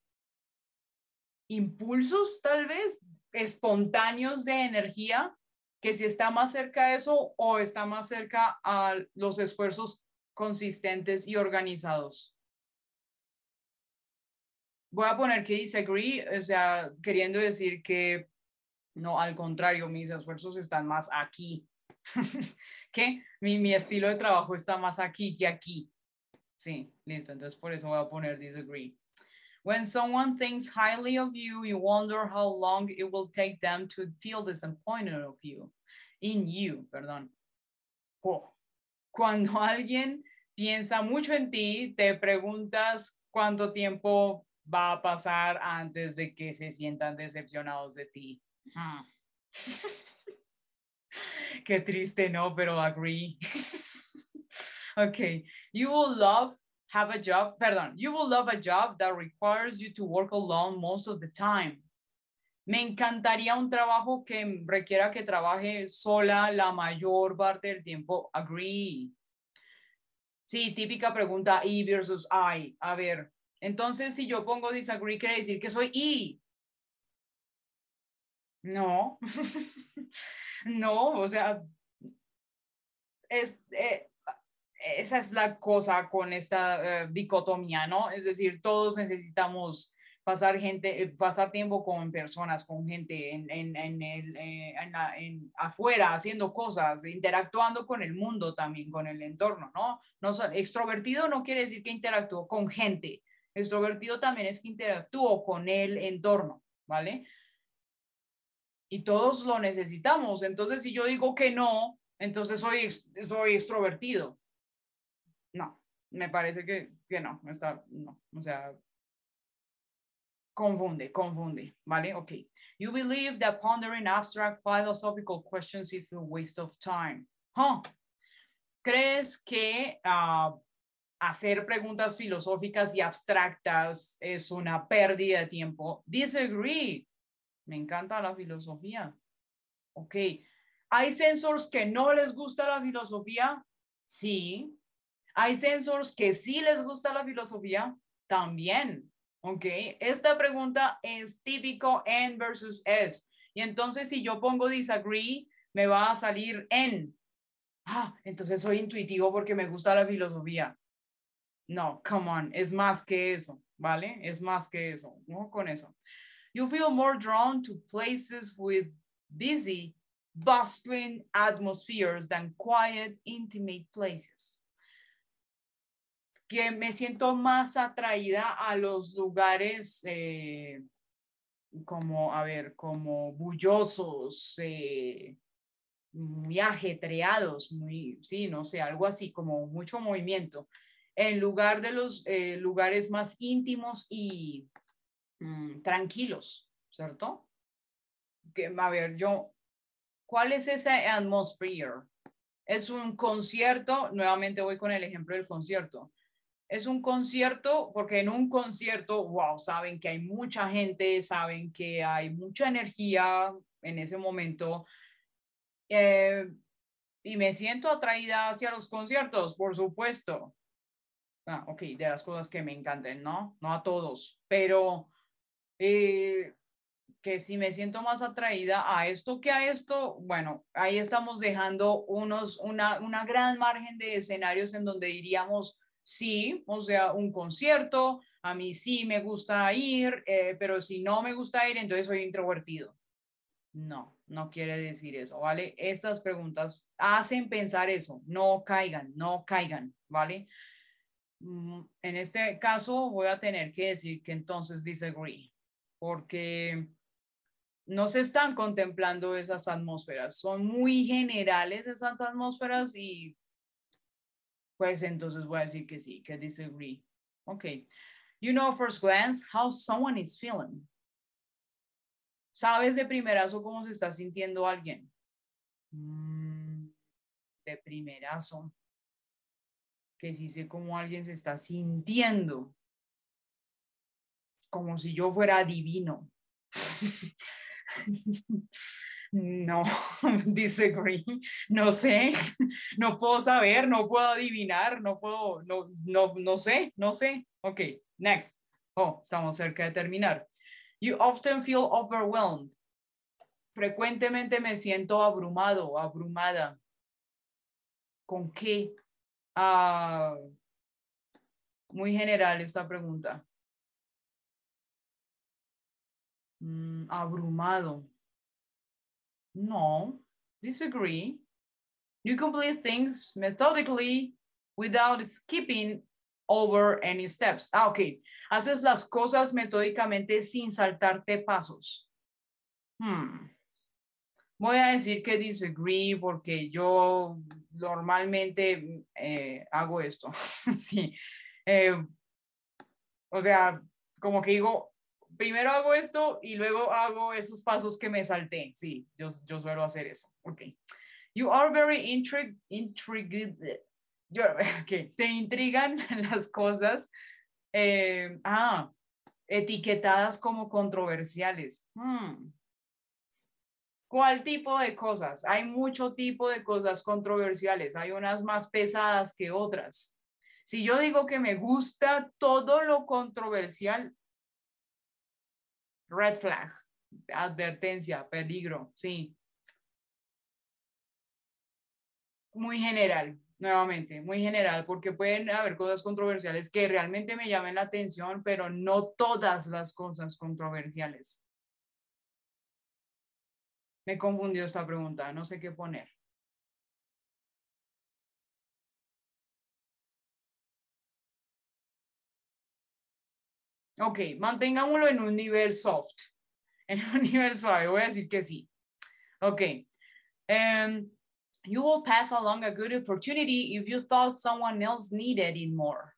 impulsos tal vez espontáneos de energía, que si está más cerca de eso o está más cerca a los esfuerzos consistentes y organizados. voy a poner que disagree, o sea, queriendo decir que no, al contrario, mis esfuerzos están más aquí. (laughs) que mi, mi estilo de trabajo está más aquí que aquí. Sí, listo. Entonces por eso voy a poner disagree. When someone thinks highly of you, you wonder how long it will take them to feel disappointed of you. In you, perdón. Oh. Cuando alguien piensa mucho en ti, te preguntas cuánto tiempo va a pasar antes de que se sientan decepcionados de ti. Hmm. (laughs) (laughs) Qué triste, no, pero agree. (laughs) okay, you will love have a job, perdón, you will love a job that requires you to work alone most of the time. Me encantaría un trabajo que requiera que trabaje sola la mayor parte del tiempo. Agree. Sí, típica pregunta I versus I. A ver, entonces si yo pongo disagree, quiere decir que soy I. No. (laughs) no, o sea, es, eh, esa es la cosa con esta eh, dicotomía, ¿no? Es decir, todos necesitamos pasar gente, eh, pasar tiempo con personas, con gente en, en, en el, en, afuera, haciendo cosas, interactuando con el mundo también, con el entorno, ¿no? no extrovertido no quiere decir que interactúo con gente, extrovertido también es que interactúo con el entorno, ¿vale? Y todos lo necesitamos, entonces si yo digo que no, entonces soy, soy extrovertido, no, me parece que, que no, está, no, o sea, confunde, confunde, ¿vale? Ok. You believe that pondering abstract philosophical questions is a waste of time. Huh. ¿Crees que uh, hacer preguntas filosóficas y abstractas es una pérdida de tiempo? Disagree. Me encanta la filosofía. Ok. ¿Hay sensors que no les gusta la filosofía? Sí. Hay sensors que sí les gusta la filosofía, también. ¿Ok? Esta pregunta es típico en versus es. Y entonces si yo pongo disagree, me va a salir en. Ah, entonces soy intuitivo porque me gusta la filosofía. No, come on, es más que eso, ¿vale? Es más que eso, ¿no? Con eso. You feel more drawn to places with busy, bustling atmospheres than quiet, intimate places. Que me siento más atraída a los lugares eh, como, a ver, como bullosos, eh, muy ajetreados, muy, sí, no sé, algo así, como mucho movimiento, en lugar de los eh, lugares más íntimos y mm, tranquilos, ¿cierto? Que, a ver, yo, ¿cuál es esa atmosphere? Es un concierto, nuevamente voy con el ejemplo del concierto es un concierto, porque en un concierto, wow, saben que hay mucha gente, saben que hay mucha energía en ese momento. Eh, y me siento atraída hacia los conciertos, por supuesto. Ah, ok, de las cosas que me encantan, ¿no? No a todos, pero eh, que si me siento más atraída a esto que a esto, bueno, ahí estamos dejando unos, una, una gran margen de escenarios en donde diríamos, sí, o sea, un concierto, a mí sí me gusta ir, eh, pero si no me gusta ir, entonces soy introvertido. No, no quiere decir eso, ¿vale? Estas preguntas hacen pensar eso, no caigan, no caigan, ¿vale? Mm, en este caso voy a tener que decir que entonces disagree, porque no se están contemplando esas atmósferas, son muy generales esas atmósferas y pues entonces voy a decir que sí, que disagree. Ok. You know first glance how someone is feeling. ¿Sabes de primerazo cómo se está sintiendo alguien? Mm, de primerazo. Que sí sé cómo alguien se está sintiendo. Como si yo fuera divino. (laughs) No, (laughs) disagree. No sé, (laughs) no puedo saber, no puedo adivinar, no puedo, no, no, no sé, no sé. Ok, next. Oh, estamos cerca de terminar. You often feel overwhelmed. Frecuentemente me siento abrumado, abrumada. ¿Con qué? Ah, muy general esta pregunta. Mm, abrumado. No, disagree. You complete things methodically without skipping over any steps. Ah, ok. Haces las cosas metódicamente sin saltarte pasos. Hmm. Voy a decir que disagree porque yo normalmente eh, hago esto. (laughs) sí. Eh, o sea, como que digo, primero hago esto y luego hago esos pasos que me salté. Sí, yo, yo suelo hacer eso. Ok. You are very intrigued, intrigued. (laughs) okay. Te intrigan (laughs) las cosas. Eh, ah, etiquetadas como controversiales. Hmm. ¿Cuál tipo de cosas? Hay mucho tipo de cosas controversiales. Hay unas más pesadas que otras. Si yo digo que me gusta todo lo controversial, red flag, advertencia, peligro, sí. Muy general, nuevamente, muy general, porque pueden haber cosas controversiales que realmente me llamen la atención, pero no todas las cosas controversiales. Me confundió esta pregunta, no sé qué poner. Ok, mantengámoslo en un nivel soft. (laughs) En un nivel suave, voy a decir que sí. Ok. Um, you will pass along a good opportunity if you thought someone else needed it more.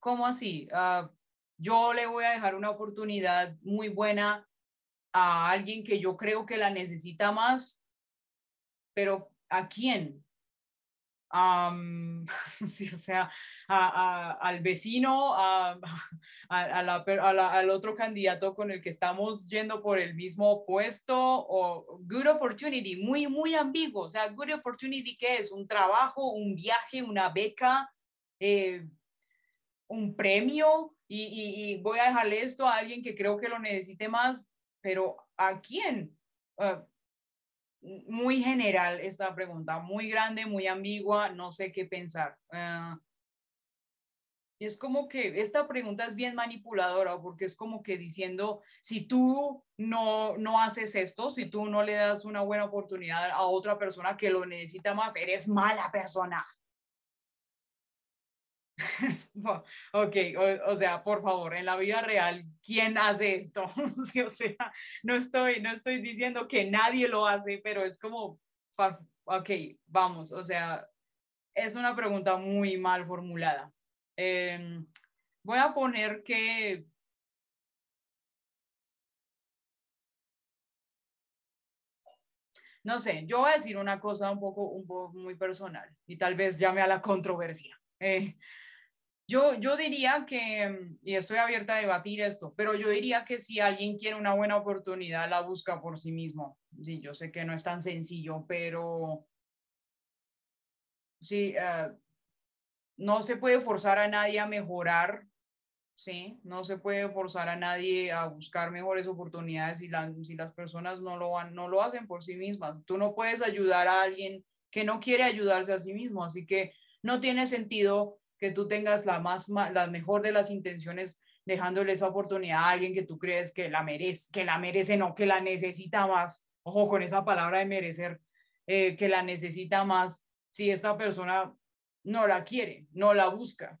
¿Cómo así? Uh, yo le voy a dejar una oportunidad muy buena a alguien que yo creo que la necesita más, pero ¿a quién? (laughs) sí, o sea, al vecino, a, (laughs) al otro candidato con el que estamos yendo por el mismo puesto, o good opportunity, muy, muy ambiguo. O sea, good opportunity, ¿qué es? Un trabajo, un viaje, una beca, eh, un premio, y, voy a dejarle esto a alguien que creo que lo necesite más, pero ¿a quién? Ah, muy general esta pregunta, muy grande, muy ambigua, no sé qué pensar. Uh, es como que esta pregunta es bien manipuladora porque es como que diciendo, si tú no, no haces esto, si tú no le das una buena oportunidad a otra persona que lo necesita más, eres mala persona. (laughs) ok, o, sea, por favor, en la vida real, ¿quién hace esto? (laughs) o sea, no estoy, no estoy diciendo que nadie lo hace, pero es como, ok, vamos, o sea, es una pregunta muy mal formulada. Em, voy a poner que no sé, yo voy a decir una cosa un poco, un poco muy personal y tal vez llame a la controversia. Eh, yo, yo diría que, y estoy abierta a debatir esto, pero yo diría que si alguien quiere una buena oportunidad, la busca por sí mismo. Sí, yo sé que no es tan sencillo, pero sí, eh, no se puede forzar a nadie a mejorar, sí, no se puede forzar a nadie a buscar mejores oportunidades si, si las personas no lo, van, no lo hacen por sí mismas. Tú no puedes ayudar a alguien que no quiere ayudarse a sí mismo, así que no tiene sentido que tú tengas la, más, la mejor de las intenciones dejándole esa oportunidad a alguien que tú crees que la merece, que la merece, no, que la necesita más. Ojo con esa palabra de merecer, eh, que la necesita más si esta persona no la quiere, no la busca.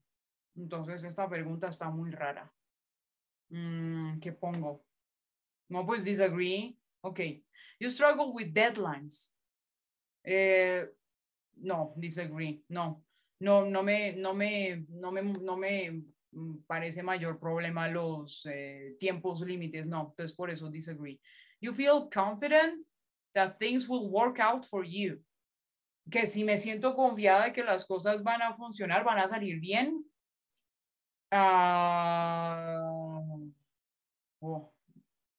Entonces esta pregunta está muy rara. Mm, ¿Qué pongo? No, pues disagree. Ok. You struggle with deadlines. Eh, no, disagree. No no, no, me, no, me, no, me, no me parece mayor problema los eh, tiempos límites, no, entonces por eso disagree. You feel confident that things will work out for you. Que si me siento confiada de que las cosas van a funcionar, van a salir bien. Uh, oh,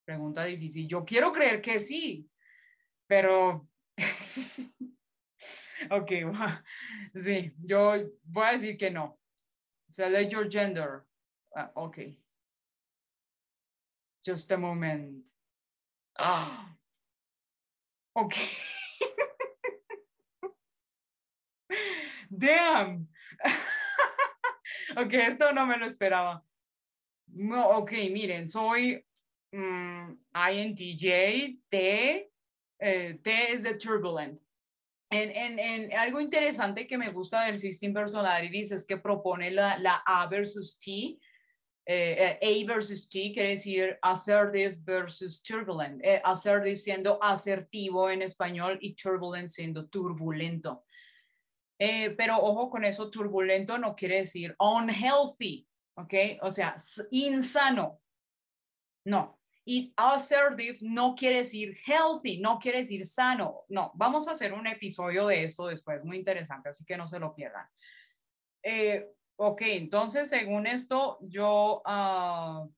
pregunta difícil. Yo quiero creer que sí, pero (laughs) (laughs) ok, sí, yo voy a decir que no. Select your gender. Uh, ok. Just a moment. Ah. Ok. (laughs) Damn. (laughs) ok, esto no me lo esperaba. No, ok, miren, soy mm, INTJ, T, eh, T es de turbulent. En, algo interesante que me gusta del System Personalities es que propone la, A versus T. Eh, eh, A versus T quiere decir assertive versus turbulent. assertive siendo asertivo en español y turbulent siendo turbulento. pero ojo con eso, turbulento no quiere decir unhealthy, ¿ok? O sea, insano. No, y assertive no quiere decir healthy, no quiere decir sano. No, vamos a hacer un episodio de esto después, muy interesante, así que no se lo pierdan. Eh, ok, entonces según esto, yo, uh,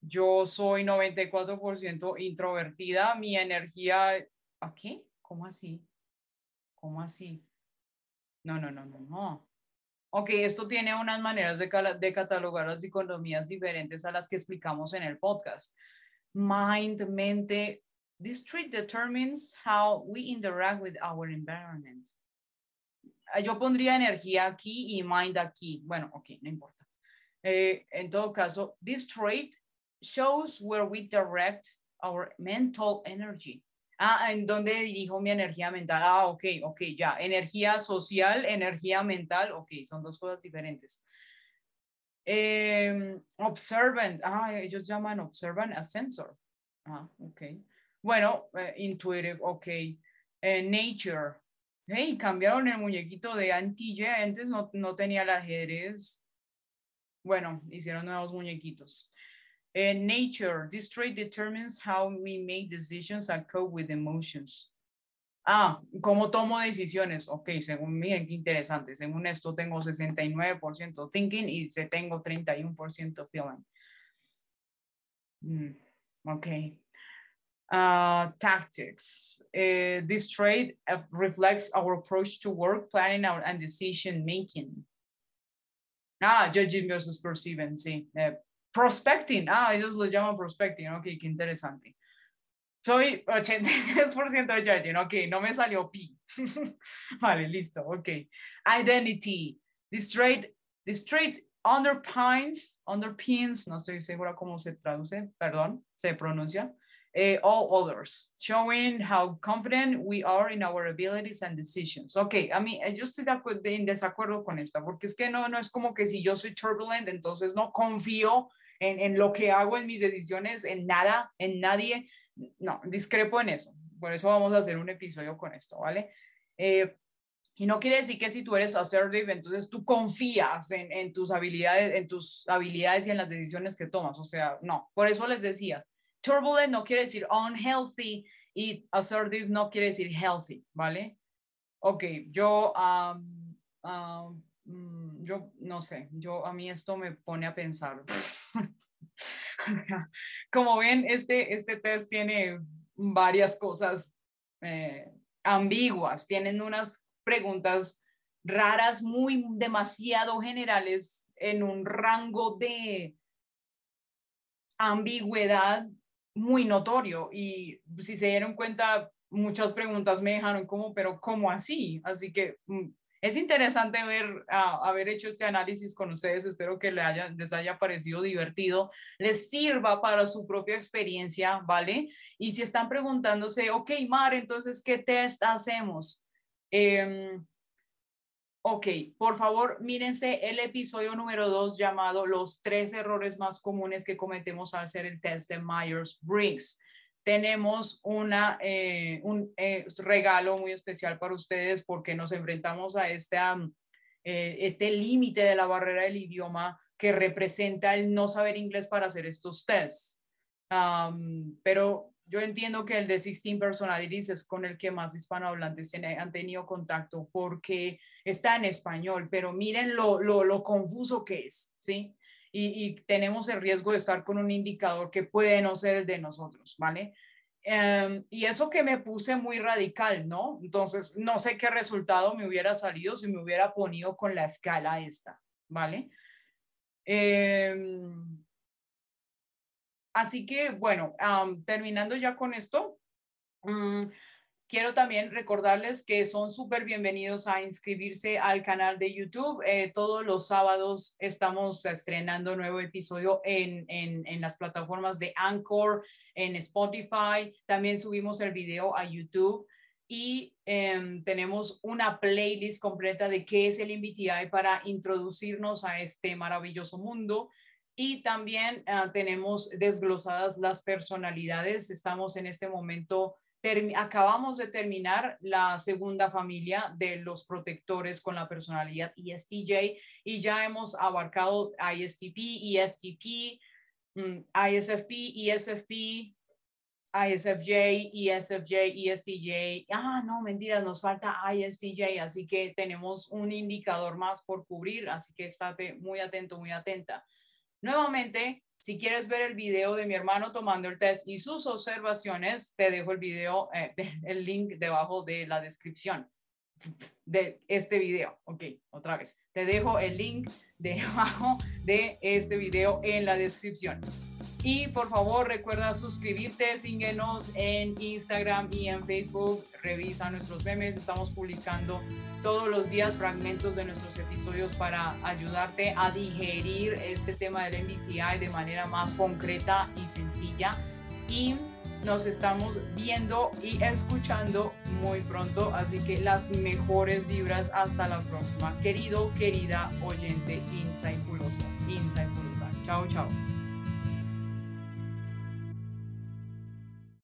yo soy 94% introvertida, mi energía, ¿aquí? ¿Cómo así? ¿Cómo así? No, no, no, no, no. Ok, esto tiene unas maneras de, de, catalogar las economías diferentes a las que explicamos en el podcast. Mind, mente, this trait determines how we interact with our environment. Ah, yo pondría energía aquí y mind aquí. Bueno, ok, no importa. Eh, en todo caso, this trait shows where we direct our mental energy. Ah, ¿en dónde dirijo mi energía mental? Ah, ok, ok, ya. Energía social, energía mental, ok, son dos cosas diferentes. Eh, observant, ah, ellos llaman observant a sensor. Ah, ok. Bueno, eh, intuitive, ok. Eh, nature. Hey, cambiaron el muñequito de Antille, antes no, no tenía el ajedrez. Bueno, hicieron nuevos muñequitos. And nature, this trait determines how we make decisions and cope with emotions. Ah, ¿cómo tomo decisiones? Ok, según, miren qué interesante. Según esto tengo 69% thinking y tengo 31% feeling. Mm, ok. Uh, tactics. Uh, this trait reflects our approach to work, planning, and decision making. Ah, judging versus perceiving, sí. Uh, Prospecting, ah, ellos lo llaman prospecting, ok, qué interesante. Soy 83% de judging, ok, no me salió pi. (laughs) vale, listo, ok. Identity, this trait, this trait underpins, underpins, no estoy segura cómo se traduce, perdón, se pronuncia, eh, all others, showing how confident we are in our abilities and decisions. Ok, a mí, eh, yo estoy de, en desacuerdo con esta, porque es que no, no es como que si yo soy turbulent, entonces no confío en, lo que hago, en mis decisiones, en nada, en nadie. No, discrepo en eso. Por eso vamos a hacer un episodio con esto, ¿vale? Eh, y no quiere decir que si tú eres assertive, entonces tú confías en, en, tus habilidades, en tus habilidades y en las decisiones que tomas. O sea, no. Por eso les decía, turbulent no quiere decir unhealthy y assertive no quiere decir healthy, ¿vale? Ok, yo Mm, yo no sé, yo a mí esto me pone a pensar. (laughs) Como ven, este, este test tiene varias cosas eh, ambiguas, tienen unas preguntas raras, muy demasiado generales en un rango de ambigüedad muy notorio y si se dieron cuenta muchas preguntas me dejaron como pero cómo así así que mm, es interesante ver, ah, haber hecho este análisis con ustedes. Espero que les haya, parecido divertido, les sirva para su propia experiencia, ¿vale? Y si están preguntándose, ok, Mar, entonces, ¿qué test hacemos? Em, ok, por favor, mírense el episodio número dos llamado Los tres errores más comunes que cometemos al hacer el test de Myers-Briggs tenemos una, eh, un eh, regalo muy especial para ustedes porque nos enfrentamos a este, este límite de la barrera del idioma que representa el no saber inglés para hacer estos tests. pero yo entiendo que el de 16 Personalities es con el que más hispanohablantes han tenido contacto porque está en español, pero miren lo, lo, lo confuso que es, ¿sí? Y, tenemos el riesgo de estar con un indicador que puede no ser el de nosotros, ¿vale? Em, y eso que me puse muy radical, ¿no? Entonces, no sé qué resultado me hubiera salido si me hubiera ponido con la escala esta, ¿vale? Em, así que, bueno, terminando ya con esto, mm, Quiero también recordarles que son súper bienvenidos a inscribirse al canal de YouTube. Eh, todos los sábados estamos estrenando nuevo episodio en, en, las plataformas de Anchor, en Spotify. También subimos el video a YouTube y em, tenemos una playlist completa de qué es el MBTI para introducirnos a este maravilloso mundo. Y también ah, tenemos desglosadas las personalidades. Estamos en este momento acabamos de terminar la segunda familia de los protectores con la personalidad ESTJ y ya hemos abarcado ISTP, ESTP, mm, ISFP, ESFP, ISFJ, ESFJ, ESTJ. Ah, no, mentiras, nos falta ISTJ, así que tenemos un indicador más por cubrir, así que estate muy atento, muy atenta. Nuevamente, si quieres ver el video de mi hermano tomando el test y sus observaciones, te dejo el video, eh, (laughs) el link debajo de la descripción de este video. Ok, otra vez. Te dejo el link debajo de este video en la descripción. Y por favor recuerda suscribirte, síguenos en Instagram y en Facebook, revisa nuestros memes, estamos publicando todos los días fragmentos de nuestros episodios para ayudarte a digerir este tema del MBTI de manera más concreta y sencilla. Y nos estamos viendo y escuchando muy pronto, así que las mejores vibras hasta la próxima. Querido, querida oyente Insightfulosa, Insightfulosa. Chao, chao.